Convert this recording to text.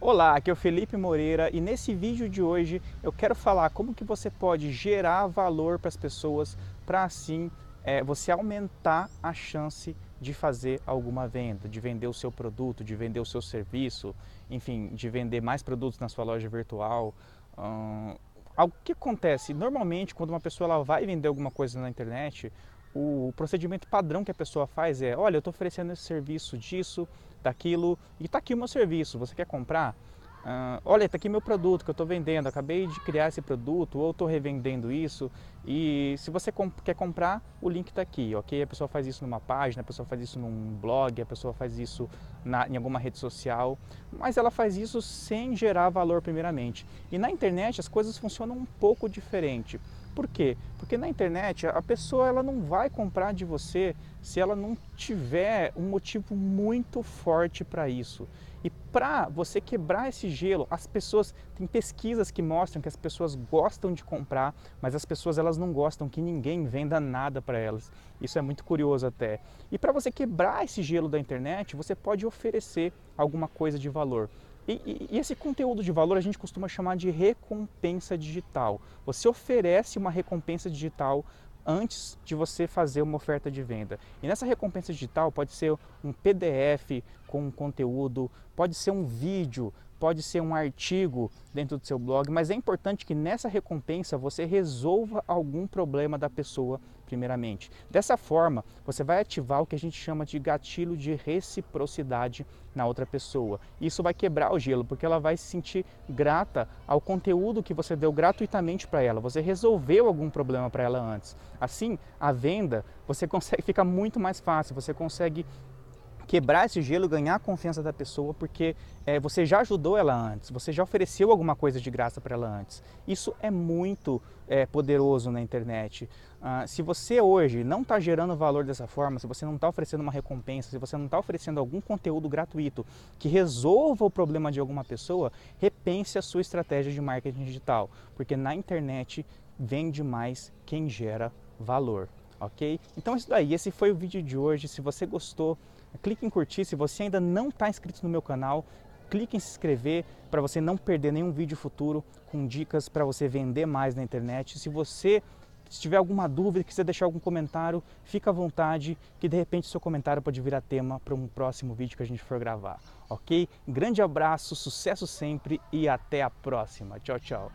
Olá, aqui é o Felipe Moreira e nesse vídeo de hoje eu quero falar como que você pode gerar valor para as pessoas para assim é, você aumentar a chance de fazer alguma venda, de vender o seu produto, de vender o seu serviço, enfim, de vender mais produtos na sua loja virtual. Hum, o que acontece? Normalmente, quando uma pessoa ela vai vender alguma coisa na internet, o procedimento padrão que a pessoa faz é: olha, eu estou oferecendo esse serviço disso, daquilo, e está aqui o meu serviço, você quer comprar? Uh, olha, está aqui meu produto que eu estou vendendo, acabei de criar esse produto ou estou revendendo isso e se você comp quer comprar, o link está aqui, ok? A pessoa faz isso numa página, a pessoa faz isso num blog, a pessoa faz isso na, em alguma rede social, mas ela faz isso sem gerar valor primeiramente. E na internet as coisas funcionam um pouco diferente. Por quê? Porque na internet a pessoa ela não vai comprar de você se ela não tiver um motivo muito forte para isso. E para você quebrar esse gelo, as pessoas tem pesquisas que mostram que as pessoas gostam de comprar, mas as pessoas elas não gostam que ninguém venda nada para elas. Isso é muito curioso até. E para você quebrar esse gelo da internet, você pode oferecer alguma coisa de valor. E, e, esse conteúdo de valor a gente costuma chamar de recompensa digital. Você oferece uma recompensa digital antes de você fazer uma oferta de venda. E nessa recompensa digital pode ser um PDF com um conteúdo, pode ser um vídeo, pode ser um artigo dentro do seu blog, mas é importante que nessa recompensa você resolva algum problema da pessoa primeiramente. Dessa forma, você vai ativar o que a gente chama de gatilho de reciprocidade na outra pessoa. Isso vai quebrar o gelo, porque ela vai se sentir grata ao conteúdo que você deu gratuitamente para ela. Você resolveu algum problema para ela antes. Assim, a venda, você consegue fica muito mais fácil, você consegue quebrar esse gelo, ganhar a confiança da pessoa, porque é, você já ajudou ela antes, você já ofereceu alguma coisa de graça para ela antes. Isso é muito é, poderoso na internet. Ah, se você hoje não está gerando valor dessa forma, se você não está oferecendo uma recompensa, se você não está oferecendo algum conteúdo gratuito que resolva o problema de alguma pessoa, repense a sua estratégia de marketing digital, porque na internet vende mais quem gera valor ok? Então é isso daí, esse foi o vídeo de hoje. Se você gostou, clique em curtir. Se você ainda não está inscrito no meu canal, clique em se inscrever para você não perder nenhum vídeo futuro com dicas para você vender mais na internet. Se você se tiver alguma dúvida, quiser deixar algum comentário, fica à vontade, que de repente seu comentário pode virar tema para um próximo vídeo que a gente for gravar, ok? Grande abraço, sucesso sempre e até a próxima. Tchau, tchau.